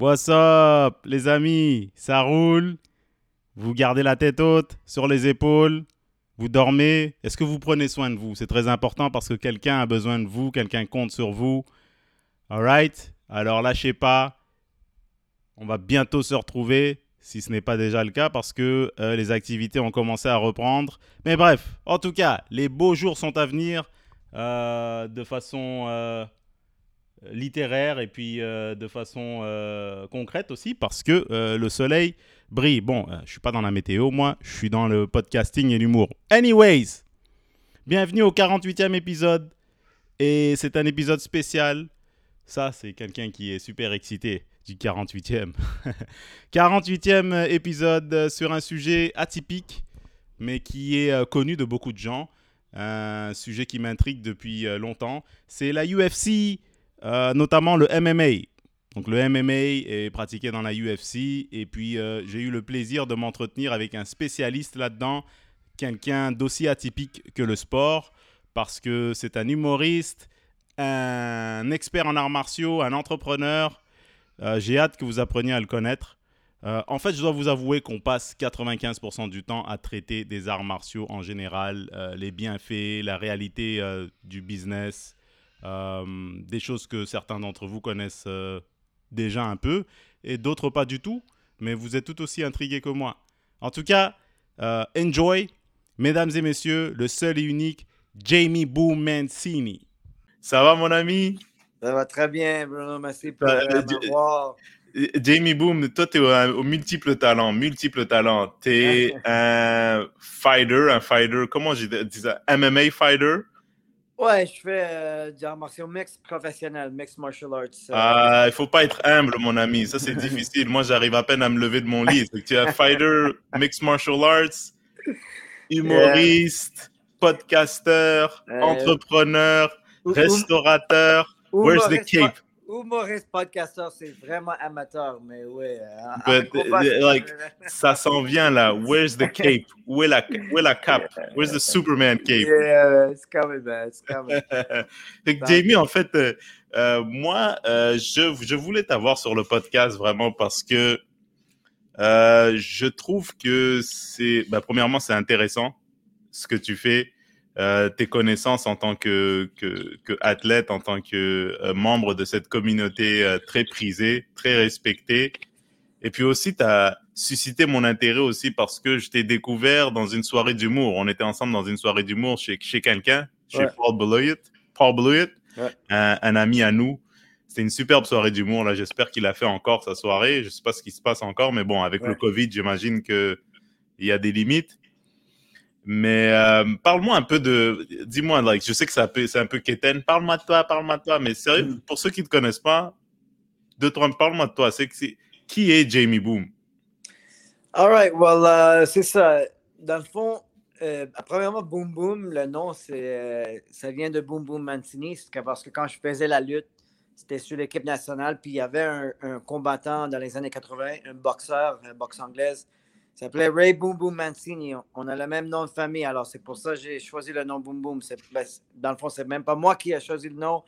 What's up, les amis? Ça roule? Vous gardez la tête haute, sur les épaules? Vous dormez? Est-ce que vous prenez soin de vous? C'est très important parce que quelqu'un a besoin de vous, quelqu'un compte sur vous. Alright? Alors lâchez pas. On va bientôt se retrouver, si ce n'est pas déjà le cas, parce que euh, les activités ont commencé à reprendre. Mais bref, en tout cas, les beaux jours sont à venir euh, de façon euh, littéraire et puis euh, de façon euh, concrète aussi, parce que euh, le soleil brille. Bon, je suis pas dans la météo, moi, je suis dans le podcasting et l'humour. Anyways, bienvenue au 48e épisode. Et c'est un épisode spécial. Ça, c'est quelqu'un qui est super excité du 48e. 48e épisode sur un sujet atypique, mais qui est connu de beaucoup de gens. Un sujet qui m'intrigue depuis longtemps. C'est la UFC, euh, notamment le MMA. Donc le MMA est pratiqué dans la UFC et puis euh, j'ai eu le plaisir de m'entretenir avec un spécialiste là-dedans, quelqu'un d'aussi atypique que le sport, parce que c'est un humoriste, un expert en arts martiaux, un entrepreneur. Euh, j'ai hâte que vous appreniez à le connaître. En fait, je dois vous avouer qu'on passe 95% du temps à traiter des arts martiaux en général, les bienfaits, la réalité du business, des choses que certains d'entre vous connaissent euh, déjà un peu et d'autres pas du tout, mais vous êtes tout aussi intrigués que moi. En tout cas, euh, enjoy, mesdames et messieurs, le seul et unique Jamie Boo Mancini. Ça va, mon ami? Ça va très bien, Bruno. Merci pour Euh, euh, m'avoir. Jamie Boom, toi, tu es au, au multiple talent, multiple talent. Tu es un fighter, un fighter, comment je dis ça? MMA fighter? Ouais, je fais euh, du art martial mix professionnel, mix martial arts. euh, Ah, il faut pas être humble, mon ami. Ça, c'est difficile. Moi, j'arrive à peine à me lever de mon lit. Tu es fighter, mixed martial arts, humoriste, podcasteur, Euh, entrepreneur, restaurateur. ou- Where's the cape? Humoriste podcasteur, c'est vraiment amateur, mais ouais. euh, But, uh, like, Ça s'en vient là. Where's the cape? Où est la, où est la cape? Where's the Superman cape? Yeah, it's coming, man. It's coming. Jamie, en fait, euh, euh, moi, euh, je, je voulais t'avoir sur le podcast vraiment parce que je trouve que c'est, bah, premièrement, c'est intéressant ce que tu fais, euh, tes connaissances en tant que, que, que athlète, en tant que euh, membre de cette communauté euh, très prisée, très respectée. Et puis aussi, tu as suscité mon intérêt aussi parce que je t'ai découvert dans une soirée d'humour. On était ensemble dans une soirée d'humour chez, chez quelqu'un, chez Ouais. Paul Blewett, Paul Blewett, Ouais. un, un ami à nous. C'était une superbe soirée d'humour. Là, j'espère qu'il a fait encore sa soirée. Je sais pas ce qui se passe encore, mais bon, avec Ouais. le Covid, j'imagine que il y a des limites. Mais euh, parle-moi un peu de, dis-moi, like, je sais que c'est un peu quétaine. Parle-moi de toi, parle-moi de toi. Mais sérieux, Mm. pour ceux qui ne te connaissent pas, de toi, parle-moi de toi. C'est qui est Jamie Boom? All right, well, euh, c'est ça. Dans le fond, euh, premièrement, Boom Boom, le nom, euh, ça vient de Boom Boom que- parce que quand je faisais la lutte, c'était sur l'équipe nationale, puis il y avait un, un combattant dans les années 80, un boxeur, un boxe anglaise, il s'appelait Ray Boom Boom Mancini. On- a le même nom de famille, alors c'est pour ça que j'ai choisi le nom Boom Boom. Ben, dans le fond, c'est même pas moi qui ai choisi le nom.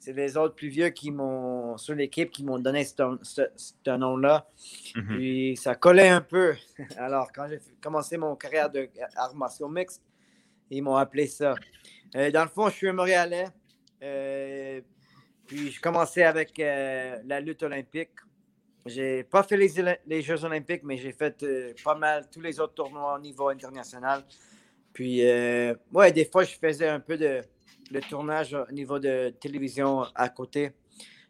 C'est les autres plus vieux qui m'ont, sur l'équipe, qui m'ont donné ce, nom-là. Mhm. Puis ça collait un peu. Alors, quand j'ai commencé mon carrière de martiaux mixtes, ils m'ont appelé ça. Euh, dans le fond, je suis un Montréalais. Euh, puis je commençais avec euh, la lutte olympique. J'ai pas fait les, Jeux olympiques, mais j'ai fait euh, pas mal tous les autres tournois au niveau international. Puis, euh, ouais, des fois, je faisais un peu de le tournage au niveau de télévision à côté.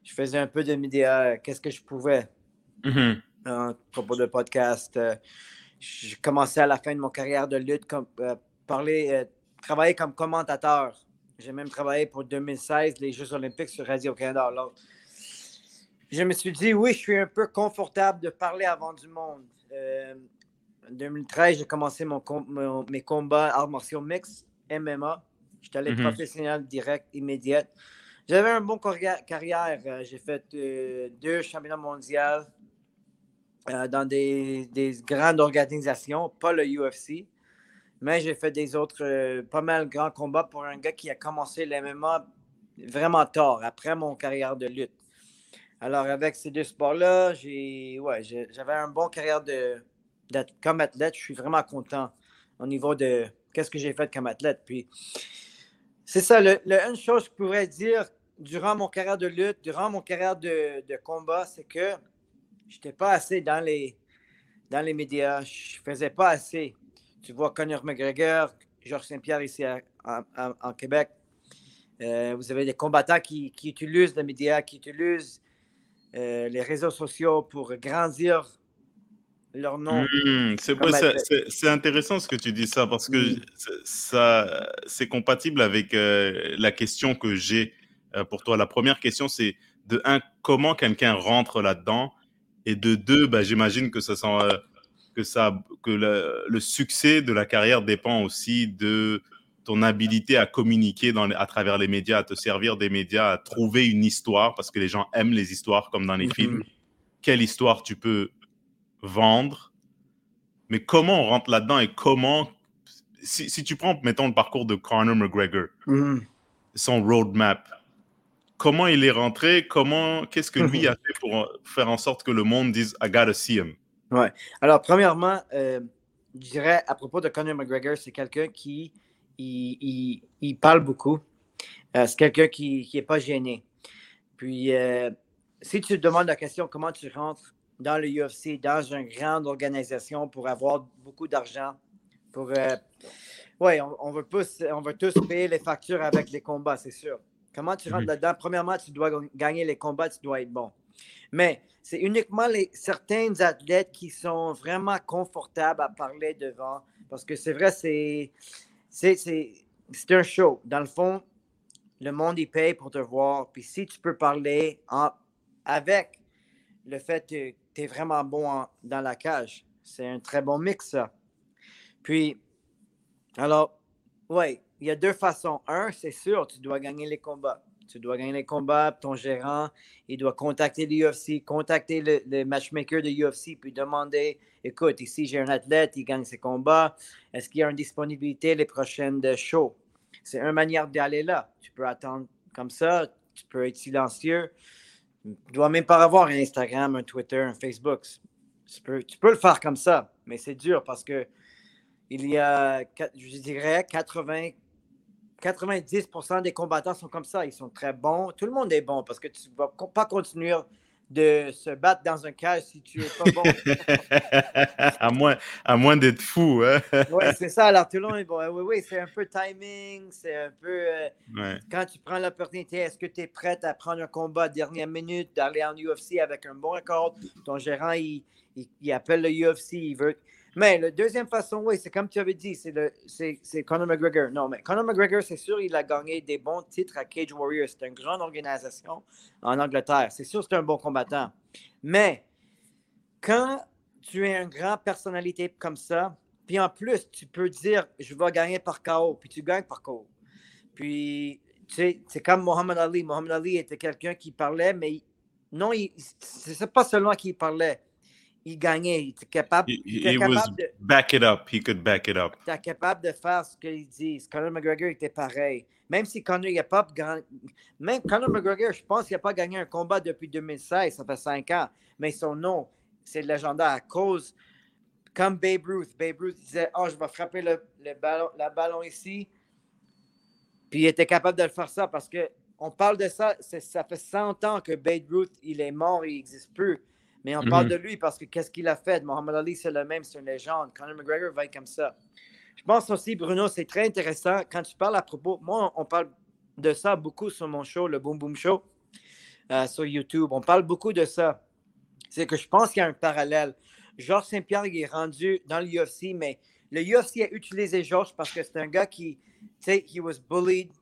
Je faisais un peu de médias, qu'est-ce que je pouvais Mhm. à propos de podcast. euh, J'ai commencé à la fin de mon carrière de lutte, comme, euh, parler, travailler comme commentateur. J'ai même travaillé pour 2016, les Jeux olympiques sur Radio-Canada. Je me suis dit, oui, je suis un peu confortable de parler avant du monde. Euh, en 2013, j'ai commencé mon, mon- mes combats arts martiaux mix, MMA. J'étais allé Mhm. professionnel direct, immédiat. J'avais un bon carrière. Euh, J'ai fait euh, deux championnats mondiaux euh, dans des, des grandes organisations, pas le UFC, mais j'ai fait des autres, pas mal grands combats pour un gars qui a commencé l'MMA vraiment tard, après mon carrière de lutte. Alors, avec ces deux sports-là, j'ai, ouais, j'avais un bon carrière de, comme athlète. Je suis vraiment content au niveau de qu'est-ce que j'ai fait comme athlète. Puis, c'est ça, le, une chose que je pourrais dire durant mon carrière de lutte, durant mon carrière de, combat, c'est que je n'étais pas assez dans les, dans les médias. Je faisais pas assez. Tu vois Conor McGregor, Georges Saint-Pierre ici en Québec. Euh, vous avez des combattants qui, qui, utilisent les médias, qui utilisent euh, les réseaux sociaux pour grandir leur nom. Hmm, c'est intéressant ce que tu dis ça parce que ça c'est compatible avec euh, la question que j'ai pour toi. La première question, c'est de un, comment quelqu'un rentre là-dedans? Et de deux, bah, j'imagine que ça sent, que ça que le, succès de la carrière dépend aussi de ton habilité à communiquer dans à travers les médias, à te servir des médias, à trouver une histoire, parce que les gens aiment les histoires comme dans les films. Quelle histoire tu peux vendre, mais comment on rentre là-dedans et comment, si, si, tu prends, mettons, le parcours de Conor McGregor, mm-hmm. son roadmap, comment il est rentré, comment, qu'est-ce que lui mm-hmm. a fait pour faire en sorte que le monde dise I gotta see him? Ouais. Alors, premièrement, euh, je dirais à propos de Conor McGregor, c'est quelqu'un qui il, parle beaucoup. Euh, c'est quelqu'un qui n'est pas gêné. Puis, euh, si tu te demandes la question comment tu rentres dans le UFC, dans une grande organisation pour avoir beaucoup d'argent, pour. Euh, oui, on, veut on veut tous payer les factures avec les combats, c'est sûr. Comment tu rentres là-dedans? Premièrement, tu dois gagner les combats, tu dois être bon. Mais c'est uniquement les, certains athlètes qui sont vraiment confortables à parler devant. Parce que c'est vrai, c'est c'est un show. Dans le fond, le monde y paye pour te voir. Puis si tu peux parler avec le fait que tu es vraiment bon dans la cage, c'est un très bon mix, ça. Puis, alors, oui, il y a deux façons. Un, c'est sûr, tu dois gagner les combats. Tu dois gagner les combats, ton gérant, il doit contacter l'UFC, contacter le, matchmaker de l'UFC, puis demander écoute, ici j'ai un athlète, il gagne ses combats, est-ce qu'il y a une disponibilité les prochaines shows? C'est une manière d'aller là. Tu peux attendre comme ça, tu peux être silencieux. Tu dois même pas avoir un Instagram, un Twitter, un Facebook. Tu peux, tu peux le faire comme ça, mais c'est dur parce que il y a, je dirais, 80 90% des combattants sont comme ça. Ils sont très bons. Tout le monde est bon parce que tu ne vas pas continuer de se battre dans un cas si tu n'es pas bon. à moins, à moins d'être fou. Hein? oui, c'est ça. Alors, tout le monde est bon. Oui, oui, c'est un peu timing. C'est un peu. Euh, quand tu prends l'opportunité, est-ce que tu es prête à prendre un combat à dernière minute, d'aller en UFC avec un bon accord? Ton gérant, il, il appelle le UFC, il veut. Mais la deuxième façon, oui, c'est comme tu avais dit, c'est Conor McGregor. Non, mais Conor McGregor, c'est sûr, il a gagné des bons titres à Cage Warriors. C'est une grande organisation en Angleterre. C'est sûr, c'est un bon combattant. Mais quand tu es une grande personnalité comme ça, puis en plus, tu peux dire, je vais gagner par KO, puis tu gagnes par KO. Puis, tu sais, c'est comme Mohamed Ali. Mohamed Ali était quelqu'un qui parlait, mais non, c'est pas seulement qu'il parlait il gagnait. Il était capable, de. Back it up. He could back it up. Il était capable de faire ce qu'il dit. Conor McGregor était pareil. Même si Conor n'a pas Même Conor McGregor, je pense qu'il n'a pas gagné un combat depuis 2016. Ça fait cinq ans. Mais son nom, c'est légendaire à cause. Comme Babe Ruth. Babe Ruth disait Oh, je vais frapper le, ballon, la ballon ici. Puis il était capable de le faire ça parce que on parle de ça. Ça fait 100 ans que Babe Ruth, il est mort, il n'existe plus. Mais on parle mhm. de lui parce que qu'est-ce qu'il a fait? Mohamed Ali, c'est le même, c'est une légende. Conor McGregor va être comme ça. Je pense aussi, Bruno, c'est très intéressant. Quand tu parles à propos, moi, on parle de ça beaucoup sur mon show, le Boom Boom Show, euh, sur YouTube. On parle beaucoup de ça. C'est que je pense qu'il y a un parallèle. Georges Saint-Pierre, il est rendu dans l'UFC, mais le UFC a utilisé Georges parce que c'est un gars qui, tu sais, he was bullied. Tu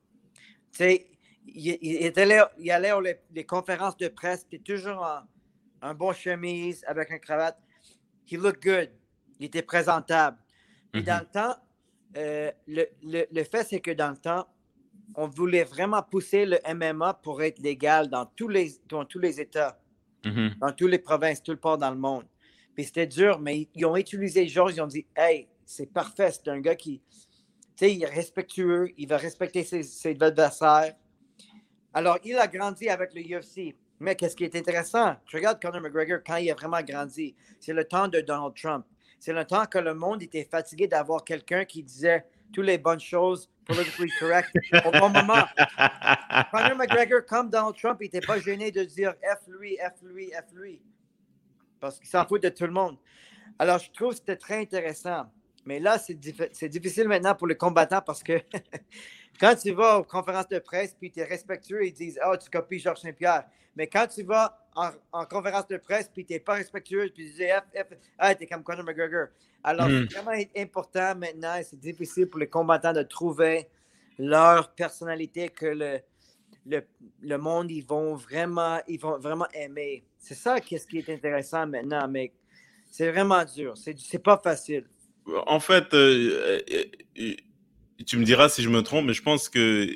sais, il, il, allait, il allait aux les, conférences de presse, il toujours en, un bon chemise avec un cravate. He looked good. Il était présentable. Et dans le mhm. temps, euh, le, le, fait, c'est que dans le temps, on voulait vraiment pousser le MMA pour être légal dans tous les, dans tous les États, mhm. dans toutes les provinces, tout le part dans le monde. Puis c'était dur, mais ils ont utilisé Georges, ils ont dit Hey, c'est parfait, c'est un gars qui, tu sais, il est respectueux, il va respecter ses, ses adversaires. Alors, il a grandi avec le UFC. Mais qu'est-ce qui est intéressant? Je regarde Conor McGregor quand il a vraiment grandi. C'est le temps de Donald Trump. C'est le temps que le monde était fatigué d'avoir quelqu'un qui disait toutes les bonnes choses, politically correct, au bon moment. Conor McGregor, comme Donald Trump, il n'était pas gêné de dire F lui, F lui, F lui. Parce qu'il s'en fout de tout le monde. Alors, je trouve que c'était très intéressant. Mais là, c'est difficile maintenant pour les combattants parce que quand tu vas aux conférences de presse puis tu es respectueux, ils disent Oh, tu copies Georges Saint-Pierre. Mais quand tu vas en, conférence de presse puis tu n'es pas respectueux, puis tu dis F, F, ah, tu es comme Conor McGregor. Alors, c'est hmm. vraiment important maintenant et c'est difficile pour les combattants de trouver leur personnalité que le, le, le, monde, ils vont vraiment, ils vont vraiment aimer. C'est ça qui est intéressant maintenant, mais c'est vraiment dur. C'est pas facile. En fait, euh, euh, tu me diras si je me trompe, mais je pense que,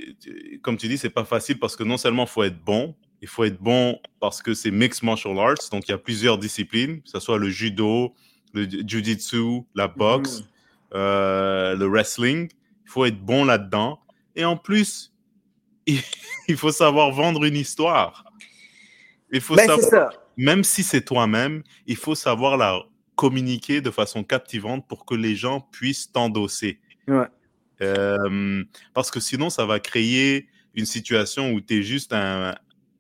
comme tu dis, c'est pas facile parce que non seulement il faut être bon, il faut être bon parce que c'est mixed martial arts, donc il y a plusieurs disciplines, que ce soit le judo, le jiu-jitsu, la boxe, mhm. euh, le wrestling. Il faut être bon là-dedans. Et en plus, il faut savoir vendre une histoire. Il faut ben, savoir, même si c'est toi-même, il faut savoir la communiquer de façon captivante pour que les gens puissent t'endosser. Euh, parce que sinon, ça va créer une situation où tu es juste un,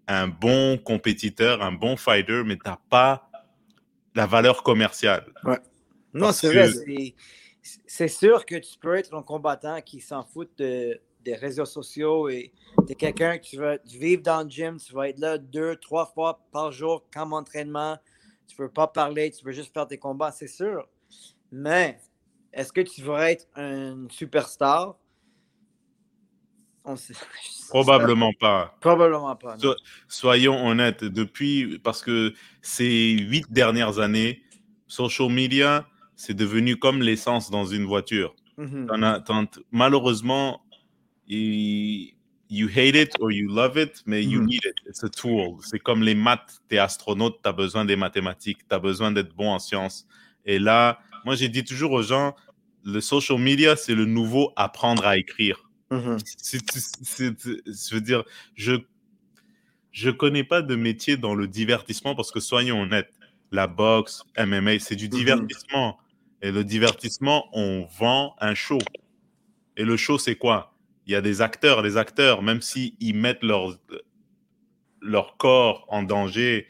un, bon compétiteur, un bon fighter, mais tu n'as pas la valeur commerciale. Non, c'est vrai. C'est sûr que tu peux être un combattant qui s'en fout des réseaux sociaux et tu es quelqu'un qui va vivre dans le gym, tu vas être là deux, trois fois par jour comme entraînement tu ne veux pas parler, tu veux juste faire tes combats, c'est sûr. Mais est-ce que tu veux être un superstar? Probablement pas. Probablement pas. soyons honnêtes, depuis, parce que ces huit dernières années, social media, c'est devenu comme l'essence dans une voiture. Mm-hmm. malheureusement, il, you hate it or you love it, mais you mm-hmm. need it. It's a tool. C'est comme les maths. Tu es astronaute, tu as besoin des mathématiques, tu as besoin d'être bon en sciences. Et là, moi, j'ai dit toujours aux gens, le social media, c'est le nouveau apprendre à écrire. Mm-hmm. je veux dire, je je connais pas de métier dans le divertissement parce que soyons honnêtes, la boxe, MMA, c'est du mm-hmm. divertissement. Et le divertissement, on vend un show. Et le show, c'est quoi? Il y a des acteurs, les acteurs, même s'ils mettent leur, leur corps en danger,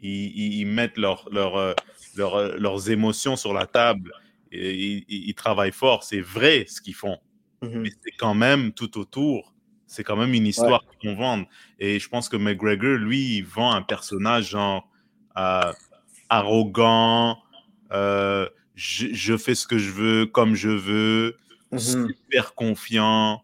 ils, mettent leur, leur, euh, euh, leurs émotions sur la table, et, ils, travaillent fort, c'est vrai ce qu'ils font. Mhm. Mais c'est quand même tout autour, c'est quand même une histoire qu'on vend. Et je pense que McGregor, lui, il vend un personnage genre euh, arrogant, je, fais ce que je veux comme je veux, mhm. super confiant.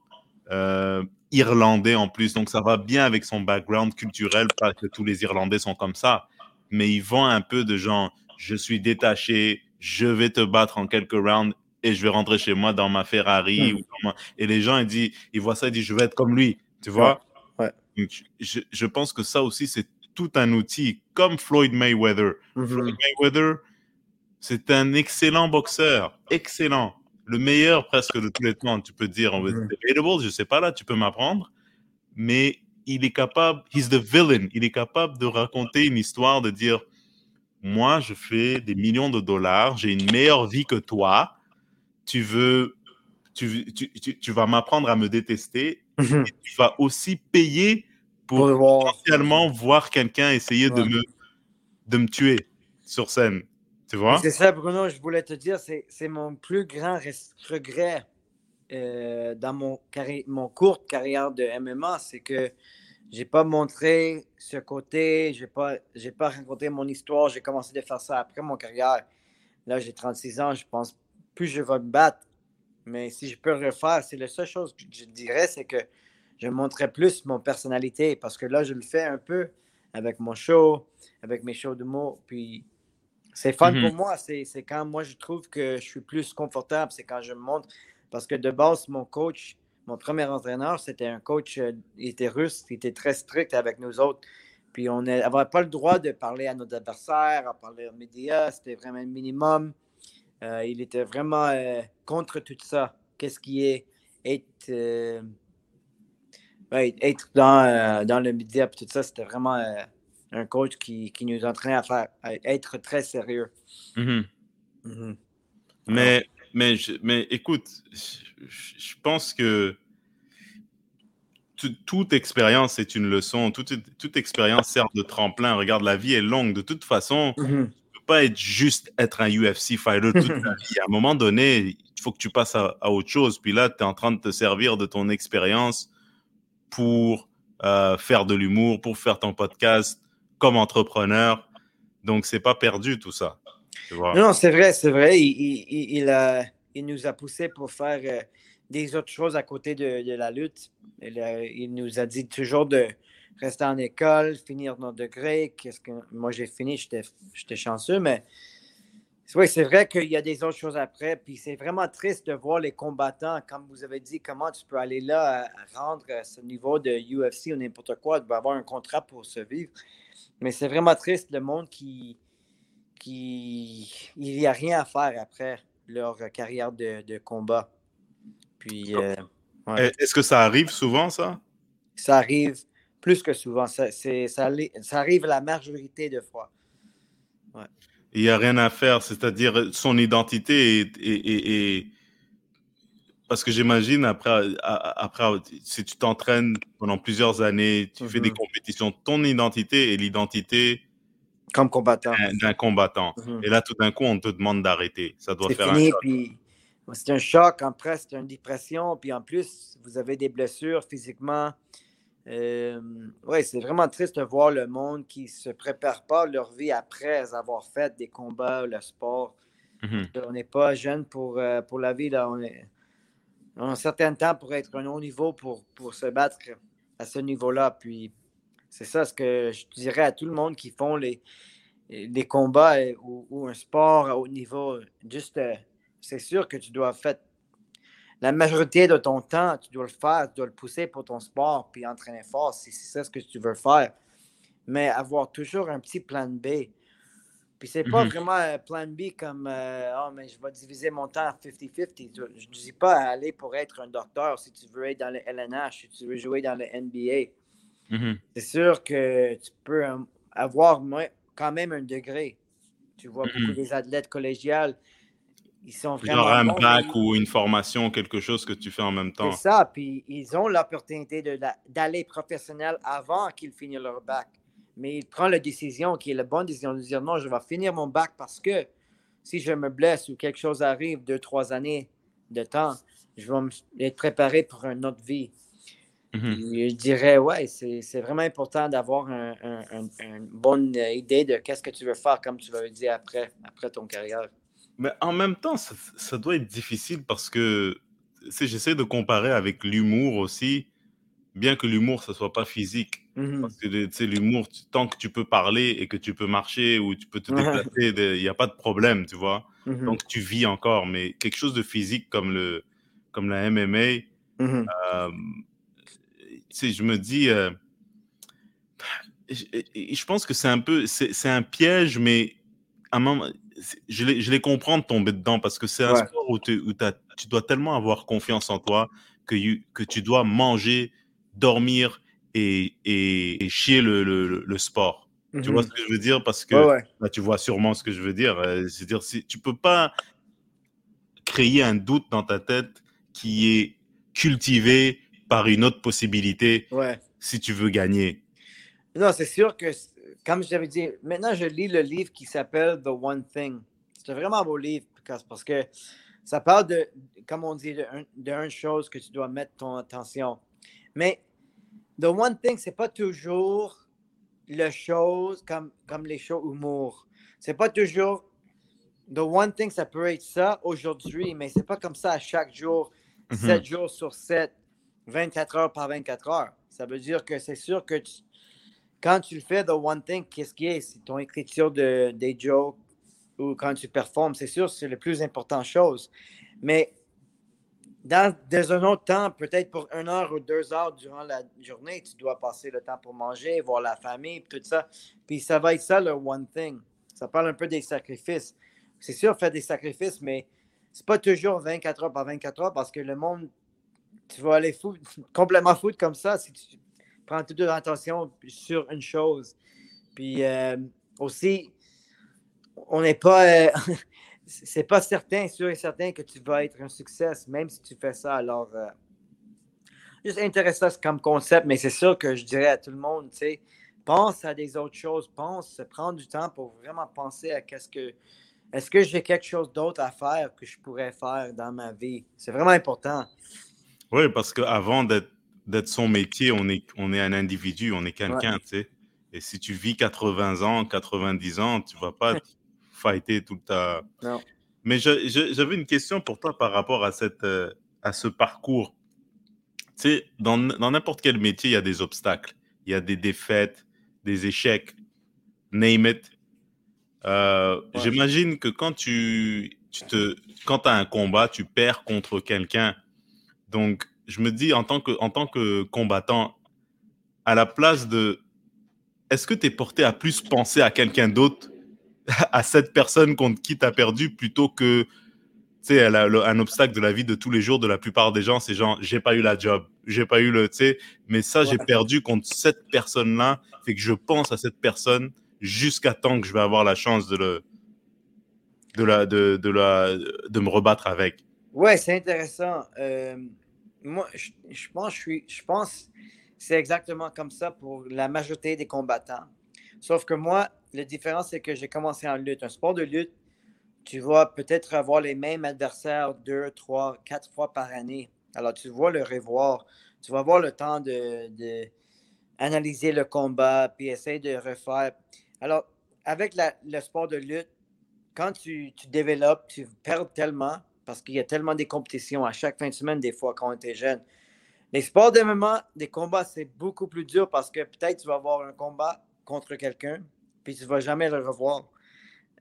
Euh, irlandais en plus, donc ça va bien avec son background culturel, pas que tous les Irlandais sont comme ça, mais ils vont un peu de genre, je suis détaché, je vais te battre en quelques rounds et je vais rentrer chez moi dans ma Ferrari. Hmm. Et les gens, ils, disent, ils voient ça, ils disent, je vais être comme lui, tu vois? Ouais. je, je, pense que ça aussi, c'est tout un outil, comme Floyd Mayweather. Mm-hmm. Floyd Mayweather, c'est un excellent boxeur, excellent le meilleur presque de tous les temps, tu peux dire, mmh. debatable, je sais pas là, tu peux m'apprendre, mais il est capable, he's the villain, il est capable de raconter une histoire, de dire, moi, je fais des millions de dollars, j'ai une meilleure vie que toi, tu veux, tu, tu, tu, vas m'apprendre à me détester, mmh. tu vas aussi payer pour potentiellement voir quelqu'un essayer de, me, de me tuer sur scène. C'est ça, Bruno, je voulais te dire, c'est mon plus grand regret euh, dans mon, mon courte carrière de MMA, c'est que j'ai pas montré ce côté, j'ai pas, pas raconté mon histoire, j'ai commencé à faire ça après mon carrière. Là, j'ai 36 ans, je pense plus je vais me battre. Mais si je peux refaire, c'est la seule chose que je dirais, c'est que je montrerai plus mon personnalité parce que là, je le fais un peu avec mon show, avec mes shows de mots, puis c'est fun pour mmh moi. C'est quand moi je trouve que je suis plus confortable, c'est quand je me montre. Parce que de base, mon coach, mon premier entraîneur, c'était un coach, euh, il était russe, il était très strict avec nous autres. Puis on n'avait pas le droit de parler à nos adversaires, à parler aux médias, c'était vraiment le minimum. Euh, il était vraiment euh, contre tout ça. Qu'est-ce qui est être, être dans, dans le média, tout ça, c'était vraiment un coach qui, qui, nous entraîne à, faire, à être très sérieux. Mm-hmm. Mm-hmm. Mais, mais, mais écoute, je, pense que toute expérience est une leçon, toute, toute, expérience sert de tremplin. Regarde, la vie est longue. De toute façon, mm-hmm. Pas être juste être un UFC fighter toute ta vie. À un moment donné, il faut que tu passes à, autre chose. Puis là, tu es en train de te servir de ton expérience pour euh, faire de l'humour, pour faire ton podcast comme entrepreneur. Donc, c'est pas perdu tout ça. Non, c'est vrai, c'est vrai. Il, il, nous a poussé pour faire euh, des autres choses à côté de, la lutte. Il, nous a dit toujours de rester en école, finir notre degré. Qu'est-ce que moi j'ai fini, j'étais chanceux, mais oui, c'est vrai qu'il y a des autres choses après. Puis c'est vraiment triste de voir les combattants, comme vous avez dit, comment tu peux aller là à, rendre à ce niveau de UFC ou n'importe quoi, de avoir un contrat pour se vivre. Mais c'est vraiment triste le monde qui, qui il n'y a rien à faire après leur carrière de, combat. Puis, euh, Est-ce que ça arrive souvent, ça? Ça arrive plus que souvent. Ça, ça, ça arrive la majorité de fois. Il n'y a rien à faire, c'est-à-dire son identité est, parce que j'imagine après, après, si tu t'entraînes pendant plusieurs années, tu fais des mm-hmm. compétitions, ton identité est l'identité comme combattant. D'un combattant. Mhm. Et là, tout d'un coup, on te demande d'arrêter. Ça doit faire fini, un choc. Puis, c'est un choc. Après, c'est une dépression. Puis en plus, vous avez des blessures physiquement. Euh, oui, c'est vraiment triste de voir le monde qui ne se prépare pas leur vie après avoir fait des combats, le sport. Mhm. On n'est pas jeune pour, euh, pour la vie. Là. On, est, on a un certain temps pour être un haut niveau, pour, pour se battre à ce niveau-là. Puis c'est ça ce que je dirais à tout le monde qui font les, les combats euh, ou, un sport à haut niveau. Juste, euh, c'est sûr que tu dois faire la majorité de ton temps, tu dois le faire, tu dois le pousser pour ton sport, puis entraîner fort si c'est ça ce que tu veux faire. Mais avoir toujours un petit plan B. Puis c'est pas mm-hmm. vraiment un plan B comme oh, mais je vais diviser mon temps 50-50. Je ne dis pas aller pour être un docteur si tu veux être dans le LNH, si tu veux jouer dans le NBA. Mm-hmm. C'est sûr que tu peux avoir quand même un degré. Tu vois beaucoup mm-hmm. des athlètes collégiales, ils sont vraiment. Genre un bac ou une formation, quelque chose que tu fais en même temps. C'est ça, puis ils ont l'opportunité d'aller professionnel avant qu'ils finissent leur bac. Mais ils prennent la décision qui est la bonne décision de dire non, je vais finir mon bac parce que si je me blesse ou quelque chose arrive, deux, trois années de temps, je vais être préparé pour une autre vie. Mhm. Je dirais, ouais, c'est vraiment important d'avoir une bonne idée de qu'est-ce que tu veux faire, comme tu veux dire, après, après ton carrière. Mais en même temps, ça, doit être difficile parce que j'essaie de comparer avec l'humour aussi, bien que l'humour, ce soit pas physique. Mhm. Parce que l'humour, tant que tu peux parler et que tu peux marcher ou tu peux te déplacer, il n'y a pas de problème, tu vois. Mhm. Donc tu vis encore. Mais quelque chose de physique comme, le, comme la MMA, je me dis, euh, je, pense que c'est un peu, c'est un piège, mais à un moment, je les, je les comprends de tomber dedans parce que c'est un sport où, tu dois tellement avoir confiance en toi que, que tu dois manger, dormir et, et, chier le, le, sport. Tu vois mm-hmm. ce que je veux dire? Parce que bah, tu vois sûrement ce que je veux dire. Euh, c'est-à-dire, si, tu peux pas créer un doute dans ta tête qui est cultivé par une autre possibilité si tu veux gagner. Non, c'est sûr que, comme je t'avais dit, maintenant je lis le livre qui s'appelle The One Thing. C'est un vraiment beau livre parce que ça parle de, comme on dit, d'une chose que tu dois mettre ton attention. Mais The One Thing, c'est pas toujours le chose comme, comme les shows humour. C'est pas toujours The One Thing, ça peut être ça aujourd'hui, mais c'est pas comme ça à chaque jour, 7 mhm. jours sur 7. 24 heures par 24 heures. Ça veut dire que c'est sûr que quand tu le fais, the one thing, qu'est-ce qui est? C'est ton écriture de, des jokes ou quand tu performes, c'est sûr, c'est la plus importante chose. Mais dans, un autre temps, peut-être pour une heure ou deux heures durant la journée, tu dois passer le temps pour manger, voir la famille, tout ça. Puis ça va être ça le one thing. Ça parle un peu des sacrifices. C'est sûr, faire des sacrifices, mais c'est pas toujours 24 heures par 24 heures parce que le monde tu vas aller complètement foutre comme ça si tu prends toute ton attention sur une chose. Puis euh, aussi, on n'est pas. euh, c'est pas certain, sûr et certain que tu vas être un succès, même si tu fais ça. Alors, euh, juste intéressant comme concept, mais c'est sûr que je dirais à tout le monde, tu sais, pense à des autres choses, pense, prends du temps pour vraiment penser à qu'est-ce que. Est-ce que j'ai quelque chose d'autre à faire que je pourrais faire dans ma vie? C'est vraiment important. Oui, parce qu'avant d'être d'être son métier, on est, on est un individu, on est quelqu'un, tu sais. Et si tu vis 80 ans, 90 ans, tu vas pas te fighter tout ta... Non. Mais j'avais une question pour toi par rapport à, cette, euh, à ce parcours. Tu sais, dans dans n'importe quel métier, il y a des obstacles. Il y a des défaites, des échecs, name it. Euh, Ouais. J'imagine que quand tu, tu te, quand as un combat, tu perds contre quelqu'un. Donc, je me dis, en tant que, en tant que combattant, à la place de. Est-ce que tu es porté à plus penser à quelqu'un d'autre, à cette personne contre qui tu as perdu, plutôt que. Tu sais, un obstacle de la vie de tous les jours de la plupart des gens, c'est genre, j'ai pas eu la job, j'ai pas eu le. Tu sais, mais ça, j'ai perdu contre cette personne-là, fait que je pense à cette personne jusqu'à temps que je vais avoir la chance de le. De, la, de, de, la, de me rebattre avec. Ouais, c'est intéressant. Euh, moi, je, je pense, je, suis, je pense c'est exactement comme ça pour la majorité des combattants. Sauf que moi, la différence, c'est que j'ai commencé en lutte. Un sport de lutte, tu vas peut-être avoir les mêmes adversaires deux, trois, quatre fois par année. Alors, tu vas le revoir. Tu vas avoir le temps de, de analyser le combat, puis essayer de refaire. Alors, avec le sport de lutte, quand tu, tu développes, tu perds tellement parce qu'il y a tellement de compétitions à chaque fin de semaine, des fois, quand on était jeune. Les sports de moment, des combats, c'est beaucoup plus dur parce que peut-être tu vas avoir un combat contre quelqu'un, puis tu ne vas jamais le revoir.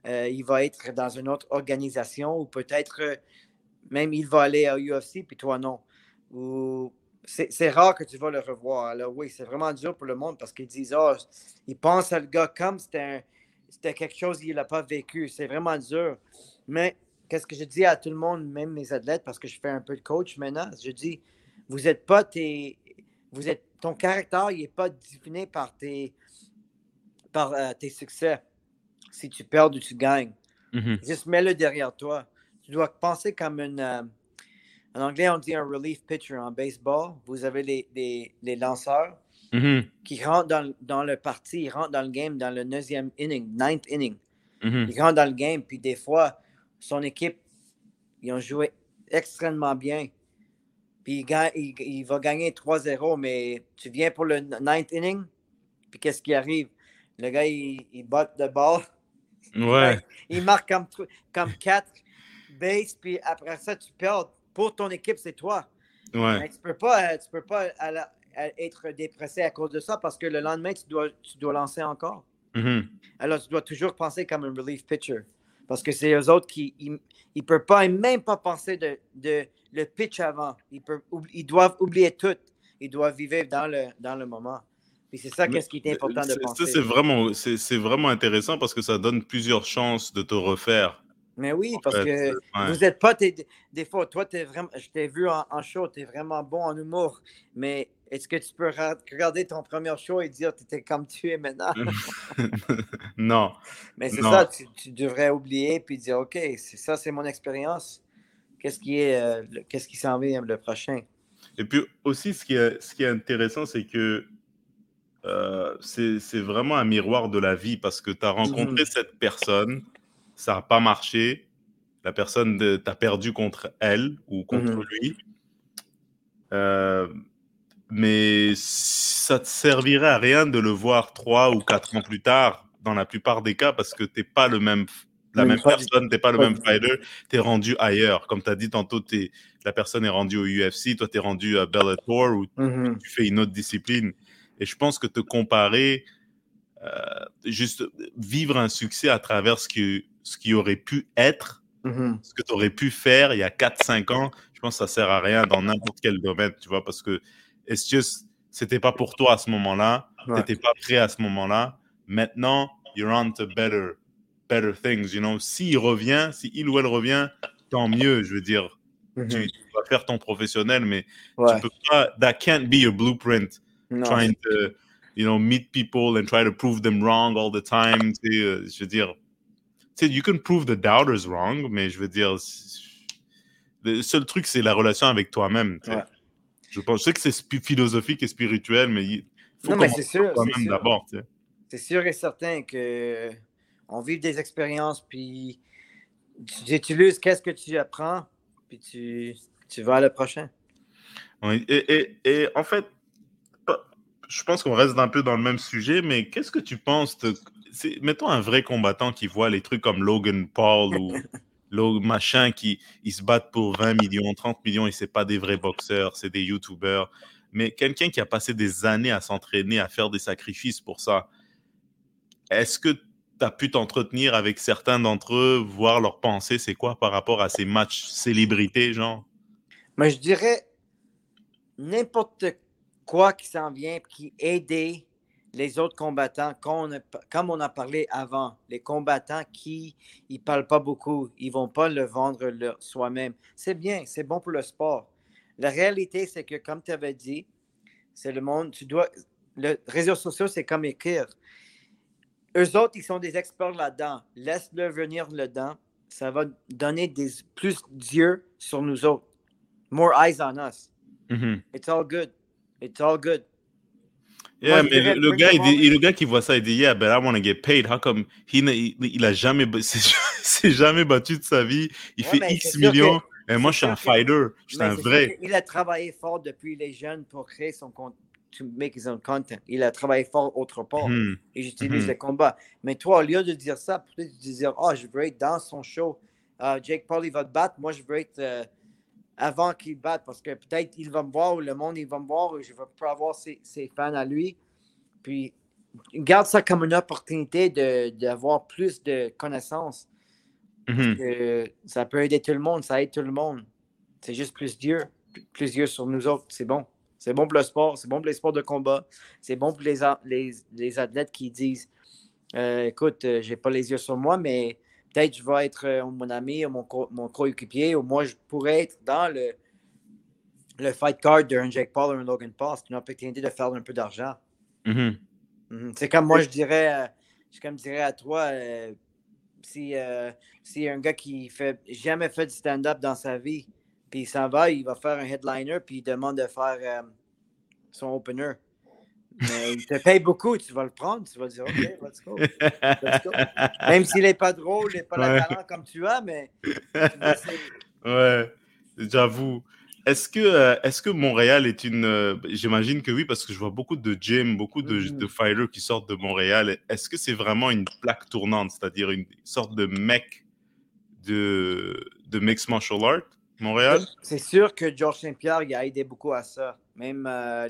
Euh, il va être dans une autre organisation ou peut-être euh, même il va aller à UFC, puis toi non. Ou c'est rare que tu vas le revoir. Alors oui, c'est vraiment dur pour le monde parce qu'ils disent, oh, ils pensent à le gars comme c'était quelque chose qu'il n'a pas vécu. C'est vraiment dur. Mais qu'est-ce que je dis à tout le monde, même mes athlètes, parce que je fais un peu de coach maintenant, je dis, vous êtes pas tes. Vous êtes, ton caractère, il n'est pas défini par tes, par, euh, tes succès. Si tu perds ou tu gagnes. Juste mets-le derrière toi. Tu dois penser comme une. euh, en anglais, on dit un relief pitcher en baseball. Vous avez les, les, les lanceurs Mhm, qui rentrent dans, dans le parti, ils rentrent dans le game dans le neuvième inning, ninth inning. mhm. Il rentre dans le game, puis des fois, son équipe, ils ont joué extrêmement bien. Puis il, gagne- il- il va gagner 3-0, mais tu viens pour le ninth inning, puis qu'est-ce qui arrive? Le gars, il, il botte de balle, Ouais. il marque comme, tr- comme 4 bases, puis après ça, tu perds. Pour ton équipe, c'est toi. Ouais. Mais tu peux pas, tu peux pas à la- à être dépressé à cause de ça parce que le lendemain, tu dois, tu dois lancer encore. Mhm. Alors, tu dois toujours penser comme un relief pitcher. Parce que c'est eux autres qui ne peuvent pas, même pas penser de, de le pitch avant. Ils, peuvent, ils doivent oublier tout. Ils doivent vivre dans le, dans le moment. Puis c'est ça qu'est-ce qui est important de penser. ça, C'est vraiment, c'est c'est vraiment intéressant parce que ça donne plusieurs chances de te refaire. Mais oui, en parce fait. que Ouais. vous n'êtes pas. t'es- des fois, toi, es vraiment, je t'ai vu en, en show, tu es vraiment bon en humour. Mais est-ce que tu peux regarder ton premier show et dire que tu étais comme tu es maintenant? non. Mais c'est ça, tu, tu devrais oublier puis dire OK, c'est ça, c'est mon expérience. Qu'est-ce qui est euh, qu'est-ce qui s'en vient le prochain? Et puis aussi, ce qui est, ce qui est intéressant, c'est que euh, c'est vraiment un miroir de la vie parce que tu as rencontré Mhm. cette personne, ça n'a pas marché, la personne, t'as perdu contre elle ou contre Mhm. lui. Euh, mais ça te servirait à rien de le voir trois ou quatre ans plus tard, dans la plupart des cas, parce que t'es pas le même, la même du- personne, t'es pas le pas même fighter, t'es rendu ailleurs. Comme tu as dit tantôt, t'es- la personne est rendue au UFC, toi t'es rendu à Bellator ou Mhm. tu fais une autre discipline. Et je pense que te comparer, euh, juste vivre un succès à travers ce qui, ce qui aurait pu être, Mhm. ce que tu aurais pu faire il y a 4-5 ans, je pense que ça sert à rien dans n'importe quel domaine, tu vois, parce que it's just, c'était pas pour toi à ce moment-là, Ouais. t'étais pas prêt à ce moment-là. Maintenant, you're on to better, better things, you know. S'il revient, si il ou elle revient, tant mieux, je veux dire. Mhm. Tu, tu vas faire ton professionnel, mais Ouais. tu peux pas, that can't be your blueprint Non. trying to you know, meet people and try to prove them wrong all the time. Euh, je veux dire, tu sais, you can prove the doubters wrong, mais je veux dire, le seul truc, c'est la relation avec toi-même. Je pense, je sais que c'est philosophique et spirituel, mais il faut non, mais c'est sûr, toi-même d'abord. C'est sûr et certain que on vit des expériences, puis tu utilises qu'est-ce que tu apprends, puis tu, tu vas à le prochain. et, et, en fait, je pense qu'on reste un peu dans le même sujet, mais qu'est-ce que tu penses de... Mettons un vrai combattant qui voit les trucs comme Logan Paul ou le machin qui ils se battent pour 20 millions, 30 millions, et c'est pas des vrais boxeurs, c'est des youtubeurs. Mais quelqu'un qui a passé des années à s'entraîner, à faire des sacrifices pour ça, est-ce que tu as pu t'entretenir avec certains d'entre eux, voir leur pensée, c'est quoi par rapport à ces matchs célébrités, genre? Mais je dirais n'importe quoi qui s'en vient, qui aide les autres combattants, comme on, a, parlé avant, les combattants qui ne parlent pas beaucoup, ils ne vont pas le vendre soi-même. C'est bien, c'est bon pour le sport. La réalité, c'est que, comme tu avais dit, c'est le monde, tu dois. Le réseau social, c'est comme écrire. Eux autres, ils sont des experts là-dedans. Laisse-le venir là-dedans. Ça va donner des, plus d'yeux sur nous autres. More eyes on us. Mm-hmm. It's all good. It's all good. Yeah, mais le, gars, il le gars qui voit ça, il dit Yeah, but I want to get paid. How come il, il, a jamais, s'est jamais battu de sa vie. Il fait X millions. et moi, je suis un fighter. Je suis un vrai. Il a travaillé fort depuis les jeunes pour créer son contenu. To make his own content. Il a travaillé fort autre part. Hmm. Et j'utilise hmm. le combat. Mais toi, au lieu de dire ça, peut-être de dire Oh, je veux être dans son show. Uh, Jake Paul, il va te battre. Moi, je veux être. Euh, avant qu'il batte parce que peut-être il va me voir ou le monde il va me voir ou je vais pas avoir ses, fans à lui. Puis garde ça comme une opportunité d'avoir plus de connaissances. Mm-hmm. ça peut aider tout le monde, ça aide tout le monde. C'est juste plus Dieu, plus Dieu sur nous autres. C'est bon. C'est bon pour le sport, c'est bon pour les sports de combat, c'est bon pour les, les, les, athlètes qui disent euh, écoute, euh, j'ai pas les yeux sur moi, mais peut-être je vais être euh, mon ami ou mon, mon coéquipier, ou moi je pourrais être dans le, le fight card d'un Jake Paul ou un Logan Paul. C'est une opportunité de faire un peu d'argent. Mm-hmm. Mm-hmm. C'est comme moi je dirais, euh, je comme dirais à toi, euh, si, si un gars qui fait jamais fait du stand-up dans sa vie, puis il s'en va, il va faire un headliner, puis il demande de faire son opener. Mais il te paye beaucoup, tu vas le prendre, tu vas dire OK, let's go. Let's go. Même s'il n'est pas drôle, il n'est pas ouais. talent comme tu as, mais. ouais, j'avoue. Est-ce que, euh, est que Montréal est une. Euh, j'imagine que oui, parce que je vois beaucoup de gyms, beaucoup de, mm. de qui sortent de Montréal. Est-ce que c'est vraiment une plaque tournante, c'est-à-dire une sorte de mec de, de mixed martial art, Montréal? C'est sûr que Georges Saint-Pierre a aidé beaucoup à ça. Même. Euh,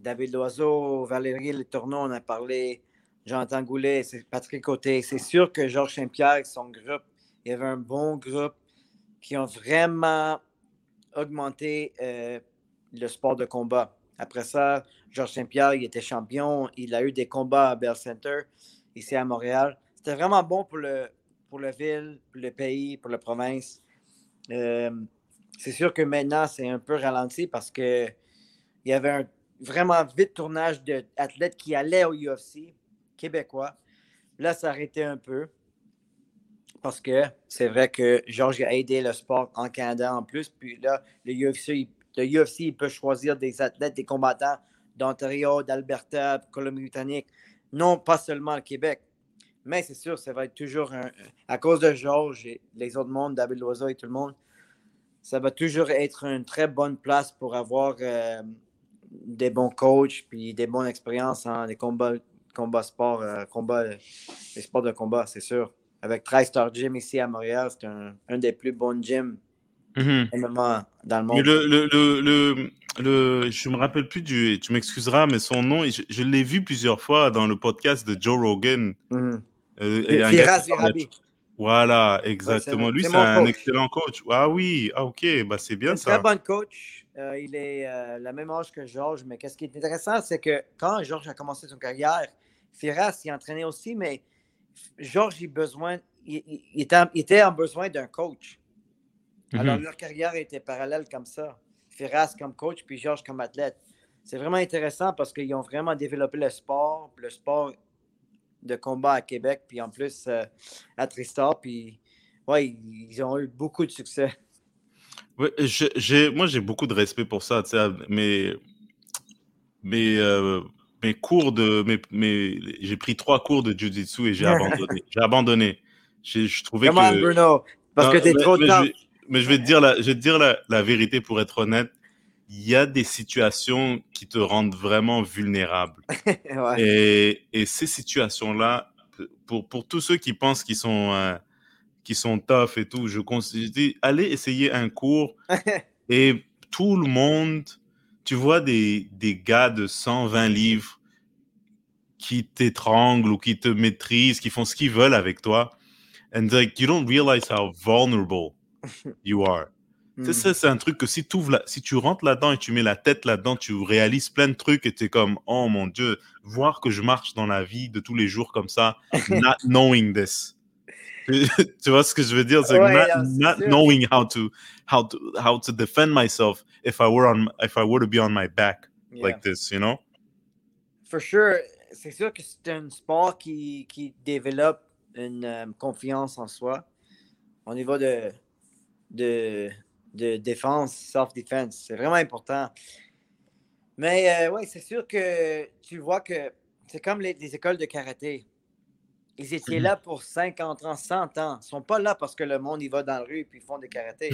David Loiseau, Valérie Le Tourneau, on a parlé, Jean-Antoine Goulet, Patrick Côté. C'est sûr que Georges Saint-Pierre, son groupe, il y avait un bon groupe qui ont vraiment augmenté euh, le sport de combat. Après ça, Georges Saint-Pierre, il était champion. Il a eu des combats à Bell Center, ici à Montréal. C'était vraiment bon pour le, pour la ville, pour le pays, pour la province. Euh, c'est sûr que maintenant, c'est un peu ralenti parce que il y avait un vraiment vite tournage d'athlètes qui allaient au UFC, québécois. Là, ça a arrêté un peu parce que c'est vrai que Georges a aidé le sport en Canada en plus. Puis là, le UFC, le UFC il peut choisir des athlètes, des combattants d'Ontario, d'Alberta, Colombie-Britannique, non pas seulement le Québec. Mais c'est sûr, ça va être toujours à cause de Georges et les autres mondes, David Loiseau et tout le monde, ça va toujours être une très bonne place pour avoir euh, des bons coachs puis des bonnes expériences en les combats, combats sport, euh, combats, les sports de combat, c'est sûr. Avec TriStar Gym ici à Montréal, c'est un, un, des plus bons gyms mm dans le monde. le, le, le, le, je me rappelle plus du, tu m'excuseras, mais son nom, je, l'ai vu plusieurs fois dans le podcast de Joe Rogan. Mm -hmm. Voilà, exactement. Lui, c'est un excellent coach. Ah oui, ah, ok, bah, c'est bien ça. Très bon coach. Euh, il est euh, la même âge que Georges, mais qu'est-ce qui est intéressant, c'est que quand Georges a commencé son carrière, Firas s'y entraînait aussi, mais Georges besoin, il, était, en besoin d'un coach. Alors, mhm. leur carrière était parallèle comme ça. Firas comme coach, puis Georges comme athlète. c'est vraiment intéressant parce qu'ils ont vraiment développé le sport, le sport de combat à Québec, puis en plus euh, à Tristar, puis ouais, ils ont eu beaucoup de succès. Ouais, j'ai, moi, j'ai beaucoup de respect pour ça, mais euh, mes cours de, mes, mes, j'ai pris trois cours de Jiu-Jitsu et j'ai abandonné. J'ai abandonné. Je trouvais Comment, que. Bruno? Parce que t'es trop mais, je, mais je vais te dire la, je vais te dire la, la vérité pour être honnête il y a des situations qui te rendent vraiment vulnérable. ouais. et, et, ces situations-là, pour, pour tous ceux qui pensent qu'ils sont, euh, qui sont tough et tout, je conseille, allez essayer un cours et tout le monde, tu vois des, des gars de 120 livres qui t'étranglent ou qui te maîtrisent, qui font ce qu'ils veulent avec toi. And like, you don't realize how vulnerable you are. Mm. Ça, c'est un truc que si, la, si tu rentres là-dedans et tu mets la tête là-dedans, tu réalises plein de trucs et tu es comme, oh mon Dieu, voir que je marche dans la vie de tous les jours comme ça, not knowing this. tu vois ce que je veux dire? C'est ouais, not, not knowing how to, how, to, how to defend myself if I, were on, if I were to be on my back yeah. like this, you know? For sure. C'est sûr que c'est un sport qui, qui développe une um, confiance en soi au niveau de, de de défense, self-defense. C'est vraiment important. Mais euh, oui, c'est sûr que tu vois que c'est comme les, écoles de karaté. Ils étaient là pour 50 ans, 100 ans. Ils ne sont pas là parce que le monde y va dans la rue et puis font des karatés.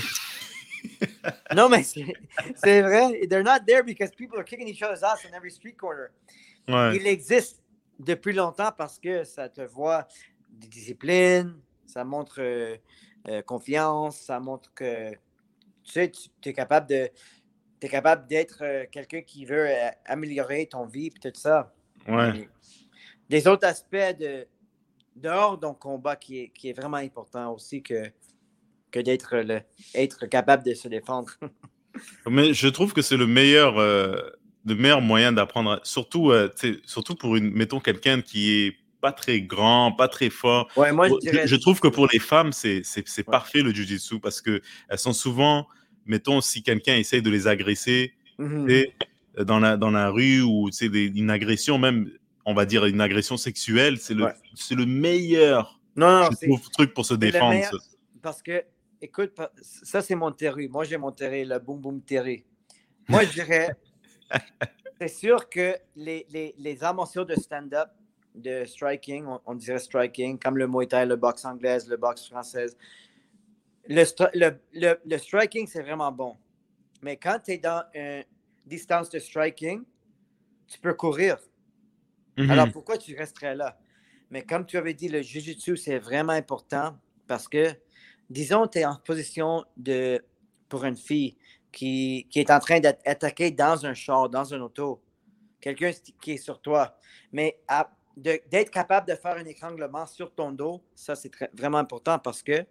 non, mais c'est vrai. They're not there because people are kicking each other's ass in every street corner. Il existe depuis longtemps parce que ça te voit des disciplines, ça montre euh, euh, confiance, ça montre que tu sais, tu es capable de. es capable d'être euh, quelqu'un qui veut améliorer ton vie et tout ça. Ouais. Des autres aspects de dehors ton combat qui est, qui est vraiment important aussi que, que d'être le être capable de se défendre. Mais je trouve que c'est le meilleur, euh, le meilleur moyen d'apprendre, surtout, surtout pour une, mettons quelqu'un qui est pas très grand, pas très fort. Ouais, moi, je, dirais... je, trouve que pour les femmes, c'est ouais. parfait le jujitsu parce qu'elles sont souvent, mettons, si quelqu'un essaye de les agresser mm -hmm. dans, la, dans la rue ou une agression, même, on va dire une agression sexuelle, c'est le, ouais. le meilleur non, non, truc pour se défendre. Meilleur, parce que, écoute, ça c'est mon terrain. Moi j'ai mon terrain, le boom boom terrain. Moi je dirais, c'est sûr que les, les, les de stand-up, de striking, on, on, dirait striking, comme le Muay Thai, le boxe anglaise, le boxe française. Le, le, le, le striking, c'est vraiment bon. Mais quand tu es dans une distance de striking, tu peux courir. -hmm. Alors pourquoi tu resterais là? Mais comme tu avais dit, le jiu-jitsu, c'est vraiment important parce que, disons, tu es en position de, pour une fille qui, est en train d'être attaquée dans un char, dans un auto, quelqu'un qui est sur toi. Mais d'être capable de faire un étranglement sur ton dos, ça, c'est vraiment important parce que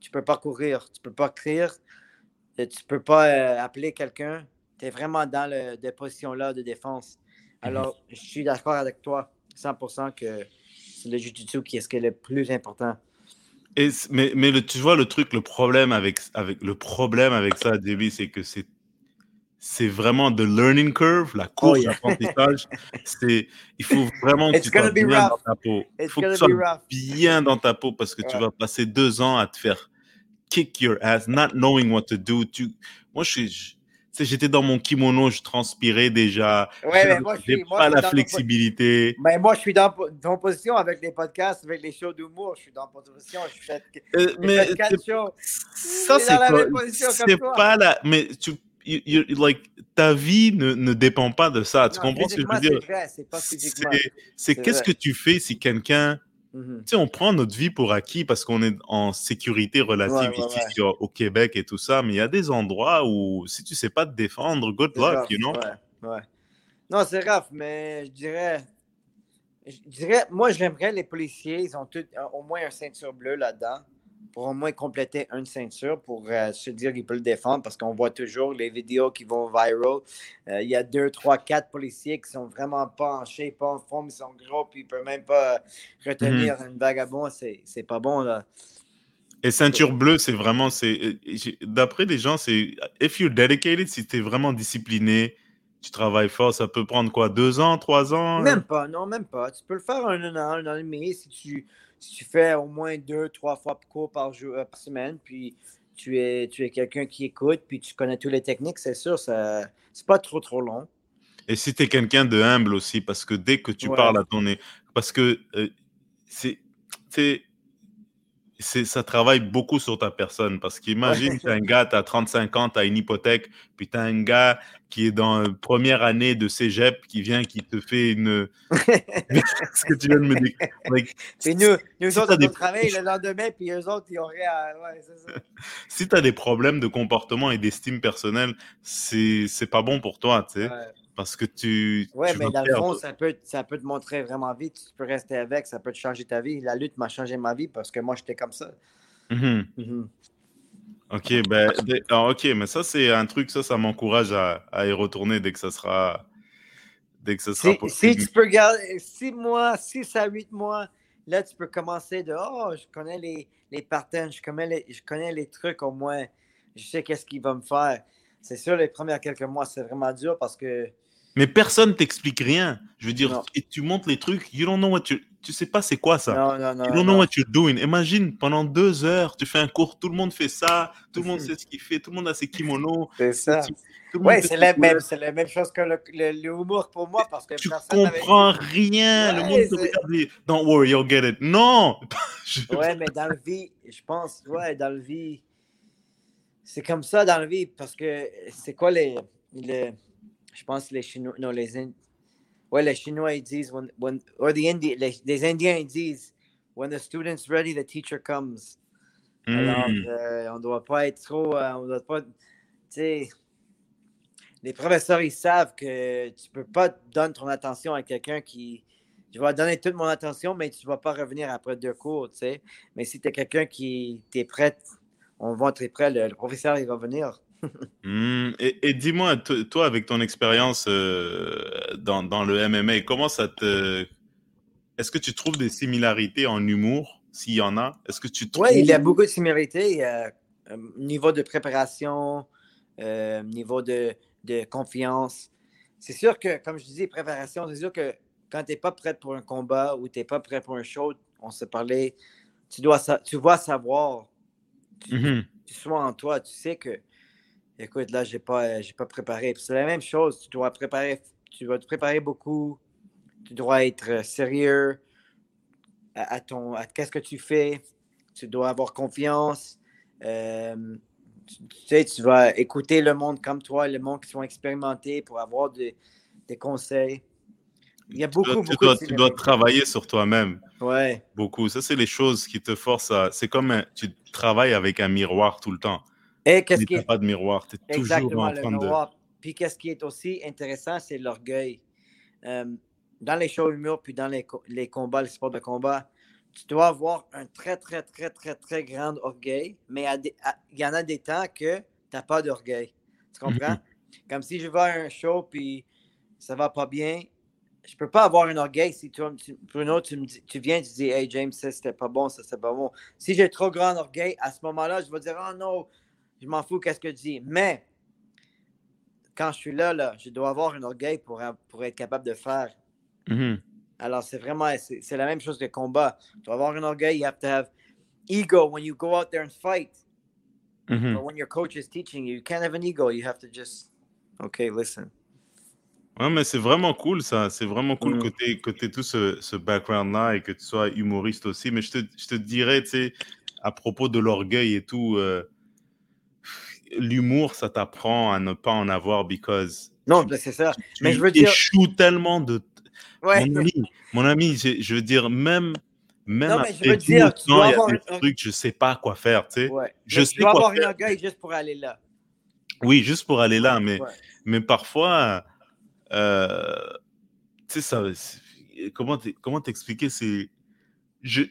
tu ne peux pas courir, tu ne peux pas crier, euh, tu ne peux pas euh, appeler quelqu'un. Tu es vraiment dans le, des positions-là de défense. Mhm. Alors, je suis d'accord avec toi 100% que c'est le jiu-jitsu qui est ce qui est le plus important. Et, mais mais le, tu vois, le truc, le problème avec, avec, le problème avec ça, Debbie, c'est que c'est c'est vraiment de learning curve, la courbe oh, yeah. d'apprentissage. c'est, il faut vraiment que tu sois bien rough. dans ta peau. Il faut que tu sois bien dans ta peau parce que ouais. tu vas passer deux ans à te faire kick your ass, not knowing what to do. Tu, moi, je suis, j'étais dans mon kimono, je transpirais déjà. Ouais, mais moi, je suis pas la flexibilité. Mais moi, je suis dans, position avec les podcasts, avec les shows d'humour. Je suis dans position. Je fais, euh, mais fait shows. Ça, c'est pas, pas la. Mais tu you, you, like, ta vie ne, ne, dépend pas de ça. Tu comprends ce que je veux dire? C'est qu'est-ce que tu fais si quelqu'un. Mm -hmm. Sais, on prend notre vie pour acquis parce qu'on est en sécurité relative ouais, ici ouais, au Québec et tout ça, mais il y a des endroits où si tu sais pas te défendre, good luck, rough, you know? Non, c'est grave, mais je dirais. Je dirais, moi, j'aimerais les policiers, ils ont tous, au moins un ceinture bleue là-dedans pour au moins compléter une ceinture pour euh, se dire qu'il peut le défendre parce qu'on voit toujours les vidéos qui vont viral. Euh, il y a deux, trois, quatre policiers qui sont vraiment pas en shape, pas en forme, ils sont gros, puis ils ne peuvent même pas retenir mm -hmm. un vagabond. C'est pas bon. Là. Et ceinture bleue, c'est vraiment, c'est d'après les gens, c'est if you're dedicated, si tu es vraiment discipliné, tu travailles fort, ça peut prendre quoi Deux ans, trois ans Même pas, non, même pas. Tu peux le faire un an, un an et demi si tu, si tu fais au moins deux, trois fois cours par, jour, euh, par semaine, puis tu es, tu es quelqu'un qui écoute, puis tu connais toutes les techniques, c'est sûr, ça c'est pas trop, trop long. Et si tu es quelqu'un de humble aussi, parce que dès que tu Ouais. parles à ton... Parce que euh, c'est... ça travaille beaucoup sur ta personne. Parce qu'imagine, tu un gars, tu as 35 ans, tu as une hypothèque, puis tu as un gars qui est dans la première année de cégep, qui vient, qui te fait une... Ce que tu viens de me dire. Like, Et nous, nous si autres, on des- travaille le lendemain, puis eux autres, ils auraient à... Ouais, c'est ça. si tu as des problèmes de comportement et d'estime personnelle, c'est c'est pas bon pour toi, tu sais. Ouais. Parce que tu. Ouais, tu mais dans le fond, ça peut, ça peut te montrer vraiment vite. Tu peux rester avec, ça peut te changer ta vie. La lutte m'a changé ma vie parce que moi, j'étais comme ça. Mhm. Mhm. Ok, ben, alors, ok, mais ça c'est un truc, ça, ça m'encourage à, à y retourner dès que ça sera, dès que ça sera Si, si possible. tu peux garder 6 mois, 6 à 8 mois, là, tu peux commencer de Oh, je connais les, les patterns, je connais les, je connais les trucs au moins, je sais qu'est-ce qu'il va me faire. C'est sûr, les premiers quelques mois, c'est vraiment dur parce que. Mais personne t'explique rien. Je veux dire, Non. et tu montres les trucs, you don't know what you, tu sais pas c'est quoi ça. Non, non, non. You don't know non. what you're doing. Imagine, pendant deux heures, tu fais un cours, tout le monde fait ça, tout le monde sait ce qu'il fait, tout le monde a ses kimonos. C'est ça. le Oui, c'est la, même, c'est la même chose que le- le- l'humour pour moi parce que Tu comprends rien. le monde te regarde et, Don't worry, you'll get it. Non! Je- Ouais, mais dans la vie, je pense, ouais, dans la vie, c'est comme ça dans la vie parce que c'est quoi les, les je pense les Chinois, non, les Ind- ouais, les Chinois, ils disent, when, when, or the Indi, les, les Indiens, ils disent, when the student's ready, the teacher comes. Alors, Hmm. euh, on doit pas être trop, euh, on doit pas, tu sais, les professeurs, ils savent que tu peux pas donner ton attention à quelqu'un qui, je vais donner toute mon attention, mais tu vas pas revenir après deux cours, tu sais. Mais si tu es quelqu'un qui, t'es prêt, on va être prêt, le, le professeur, il va venir. Hmm, Et, et dis-moi, to- toi, avec ton expérience euh, dans, dans le MMA, comment ça te. Est-ce que tu trouves des similarités en humour, s'il y en a? Est-ce que tu trouves. Oui, il y a beaucoup de similarités. euh, euh, niveau de préparation, euh, niveau de, de confiance. C'est sûr que, comme je disais, préparation, c'est sûr que quand tu n'es pas prêt pour un combat ou tu n'es pas prêt pour un show, on se parlait, tu dois, tu savoir, tu, Mhm. tu sois en toi, tu sais que, écoute, là, je n'ai pas, j'ai pas préparé. C'est la même chose, tu dois préparer, tu dois te préparer beaucoup, tu dois être euh, sérieux à, à ton, à qu'est-ce que tu fais, tu dois avoir confiance. euh, tu, tu sais, tu vas écouter le monde comme toi, le monde qui sont expérimentés pour avoir des, des conseils. Il y a Tu beaucoup, dois, tu beaucoup dois- de tu dois similarités. travailler sur toi-même Ouais, beaucoup. Ça, c'est les choses qui te forcent à. C'est comme un- tu travailles avec un miroir tout le temps. Et qu'est-ce qui est pas de miroir. Tu es toujours exactement en le train de. miroir. Puis qu'est-ce qui est aussi intéressant, c'est l'orgueil. Euh, dans les shows humour, puis dans les, les combats, les sports de combat, tu dois avoir un très, très, très, très, très grand orgueil, mais il y en a des temps que tu n'as pas d'orgueil. Tu comprends? Mhm. Comme si je vais à un show, puis ça va pas bien, je peux pas avoir un orgueil si tu, tu- Bruno, tu, me dis- tu viens, tu dis, hey James, ça c'était pas bon, ça c'était pas bon. Si j'ai trop grand orgueil, à ce moment-là, je vais dire, oh non, je m'en fous, qu'est-ce que tu dis. Mais quand je suis là, là, je dois avoir un orgueil pour, pour être capable de faire. Mhm. Alors, c'est vraiment, c'est la même chose que combat. Tu dois avoir un orgueil, you have to have ego when you go out there and fight. Mhm. But when your coach is teaching you, you can't have an ego. You have to just, okay, listen. Ouais, mais c'est vraiment cool, ça. C'est vraiment cool Mm. que tu que t'aies tout ce, ce background-là et que tu sois humoriste aussi. Mais je te, je te dirais, tu sais, à propos de l'orgueil et tout, euh, l'humour, ça t'apprend à ne pas en avoir because Non, tu- ben, c'est ça. tu Mais je veux dire- échoues tellement de... Ouais. Mon ami, mon ami je, je veux dire, même, même Non, mais je veux 12 dire, tu dois il y a avoir des un- trucs, je sais pas quoi faire, tu sais. Ouais. Je Mais sais tu dois quoi avoir faire. un orgueil juste pour aller là. Oui, juste pour aller là, mais, Ouais. mais parfois, euh, tu sais, ça, comment comment t'expliquer, c'est, je,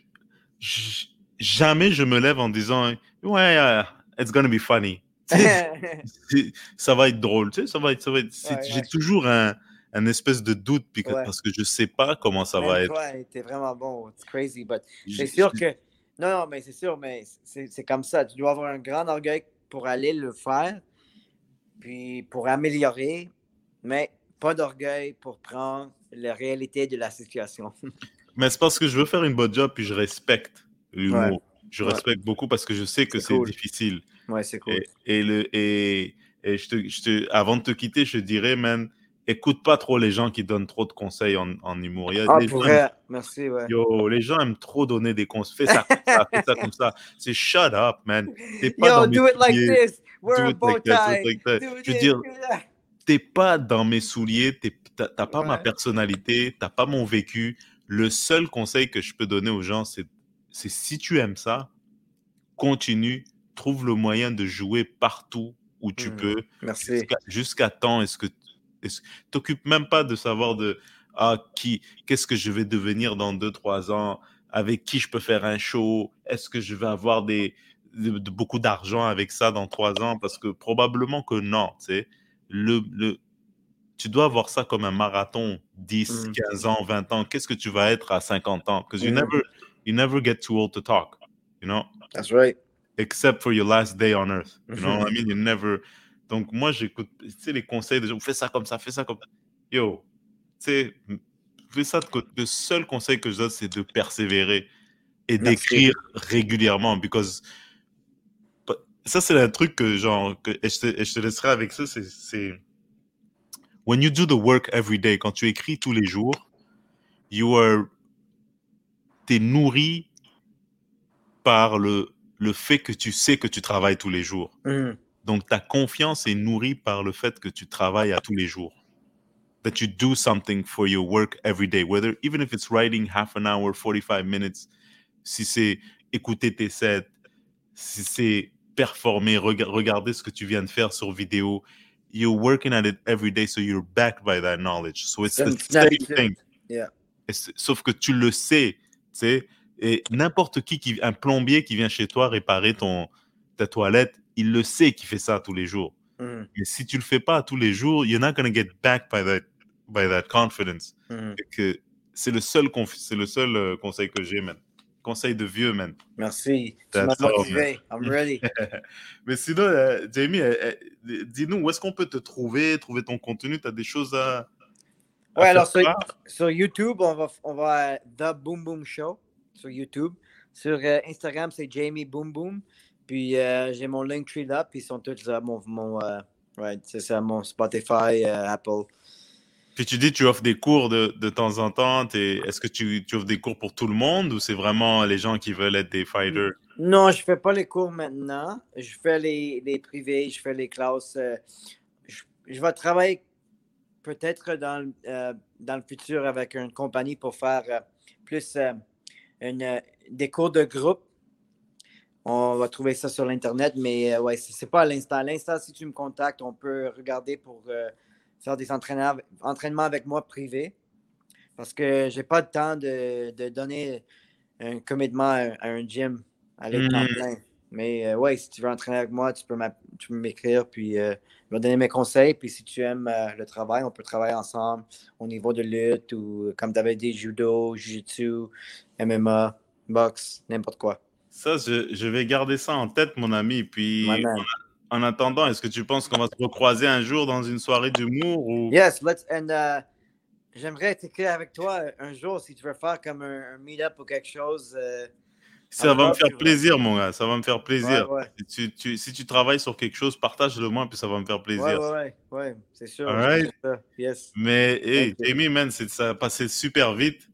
je- jamais je me lève en disant, ouais, euh, it's gonna be funny. Ça va être drôle, tu sais, ça va être, ça va être, Ouais, j'ai ouais. toujours un, un espèce de doute que- Ouais. parce que je sais pas comment ça va Même être. toi, t'es vraiment bon. It's crazy, but c'est sûr que. Non, non, mais c'est sûr, mais c'est comme ça. Tu dois avoir un grand orgueil pour aller le faire, puis pour améliorer. Mais pas d'orgueil pour prendre la réalité de la situation. Mais c'est parce que je veux faire une bonne job puis je respecte l'humour. Je Ouais. respecte beaucoup parce que je sais que C'est c'est cool. difficile. Ouais, c'est cool. Et, et le, et, et je te, je te- avant de te quitter, je te dirais, man, écoute pas trop les gens qui donnent trop de conseils en, en humour. Il y a Ah, des pour gens aiment- vrai, merci, ouais. Yo, les gens aiment trop donner des conseils. Fais ça comme ça, fais ça comme ça. C'est shut up, man. T'es pas Yo, dans mes do it like this. Wear Do a it like that, do Je veux dire, t'es pas dans mes souliers, t'as pas ma personnalité, t'as pas mon vécu. Le seul conseil que je peux donner aux gens, c'est si tu aimes ça, continue, trouve le moyen de jouer partout où tu Mhm. peux, Merci. jusqu'à jusqu'à temps. Est-ce que est-ce- t'occupes même pas de savoir de ah qui qu'est-ce que je vais devenir dans deux trois ans, avec qui je peux faire un show, est-ce que je vais avoir des de- de- beaucoup d'argent avec ça dans trois ans? Parce que probablement que non, tu sais. Le, le, tu dois voir ça comme un marathon, 10, Mm. 15 ans, 20 ans. Qu'est-ce que tu vas être à 50 ans? Because you Mm. never, you never get too old to talk, you know? That's right. Except for your last day on earth. You know Mhm. what I mean? You never. Donc, moi, j'écoute, tu sais, les conseils de gens, fais ça comme ça, fais ça comme Yo, tu sais, fais ça de côté. Le seul conseil que je donne, c'est de persévérer et d'écrire régulièrement. Because ça, c'est un truc que, genre, que, et, je te, et je te laisserai avec ça, c'est- c'est. When you do the work every day, quand tu écris tous les jours, you are. T'es nourri par le, le fait que tu sais que tu travailles tous les jours. Mhm. Donc, ta confiance est nourrie par le fait que tu travailles à tous les jours. That you do something for your work every day, whether even if it's writing half an hour, 45 minutes, si c'est écouter tes sets, si c'est performer, rega- regarder ce que tu viens de faire sur vidéo, you're working at it every day, so you're backed by that knowledge. So it's the same thing. Yeah. Sauf que tu le sais, tu sais, et n'importe qui, qui, un plombier qui vient chez toi réparer ton, ta toilette, il le sait qu'il fait ça tous les jours. Mhm. Mais si tu le fais pas tous les jours, you're not going to get backed by that, by that confidence. Que c'est le seul, conf- c'est le seul euh, conseil que j'ai, man. Conseil de vieux, man. Merci. Tu m'as That's motivé. I'm ready. Mais sinon, euh, Jamie, euh, euh, dis-nous, où est-ce qu'on peut te trouver, trouver ton contenu? Tu as des choses à. à Ouais, faire alors sur, sur YouTube, on va, on va The Boom Boom Show sur YouTube. Sur euh, Instagram, c'est Jamie Boom Boom. Puis euh, j'ai mon Linktree là, puis ils sont tous là. Mon, mon, euh, ouais, c'est ça, mon Spotify, Apple. Puis tu dis tu offres des cours de, de temps en temps. Est-ce que tu, tu offres des cours pour tout le monde ou c'est vraiment les gens qui veulent être des fighters? Non, je fais pas les cours maintenant. Je fais les, les privés, je fais les classes. je, je vais travailler peut-être dans, le- dans le futur avec une compagnie pour faire plus une, euh, des cours de groupe. On va trouver ça sur l'Internet, mais euh, ouais, c'est pas à l'instant. À l'instant, si tu me contactes, on peut regarder pour euh, faire des entraînements, entraînements avec moi privés. Parce que j'ai pas le temps de, de donner un commitment à, à un gym à temps Mhm. plein. Mais euh, ouais, si tu veux entraîner avec moi, tu peux m'écrire, puis euh, je vais donner mes conseils. Puis si tu aimes euh, le travail, on peut travailler ensemble au niveau de lutte ou, comme tu avais dit, judo, jiu-jitsu, MMA, boxe, n'importe quoi. Ça, je, je vais garder ça en tête, mon ami. Puis en, en attendant, est-ce que tu penses qu'on va se recroiser un jour dans une soirée d'humour ou... Yes, let's. And uh, j'aimerais t'écrire avec toi un jour si tu veux faire comme un, un meet-up ou quelque chose. euh, Ça va me faire plaisir, mon gars. Ça va me faire plaisir. Ouais, ouais. Si, tu, tu- si tu travailles sur quelque chose, partage-le moi, puis ça va me faire plaisir. Ouais, ouais, ouais, c'est sûr. Ça, Yes. Mais, hey. Jamie, man, ça a passé super vite.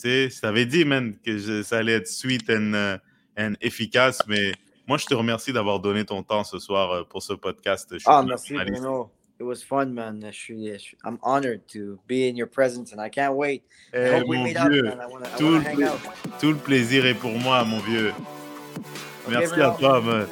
Tu t'avais dit, man, que je- ça allait être sweet and, euh, and efficace. Mais moi, je te remercie d'avoir donné ton temps ce soir euh, pour ce podcast. Je suis Ah, merci. Bruno. It was fun, man. Je suis, je suis- I'm honored to be in your presence and I can't wait. I Eh, we mon up, vieux, man. I wanna, I tout wanna le hang pla- out. tout le plaisir est pour moi, mon vieux. Ok, Merci à toi, man.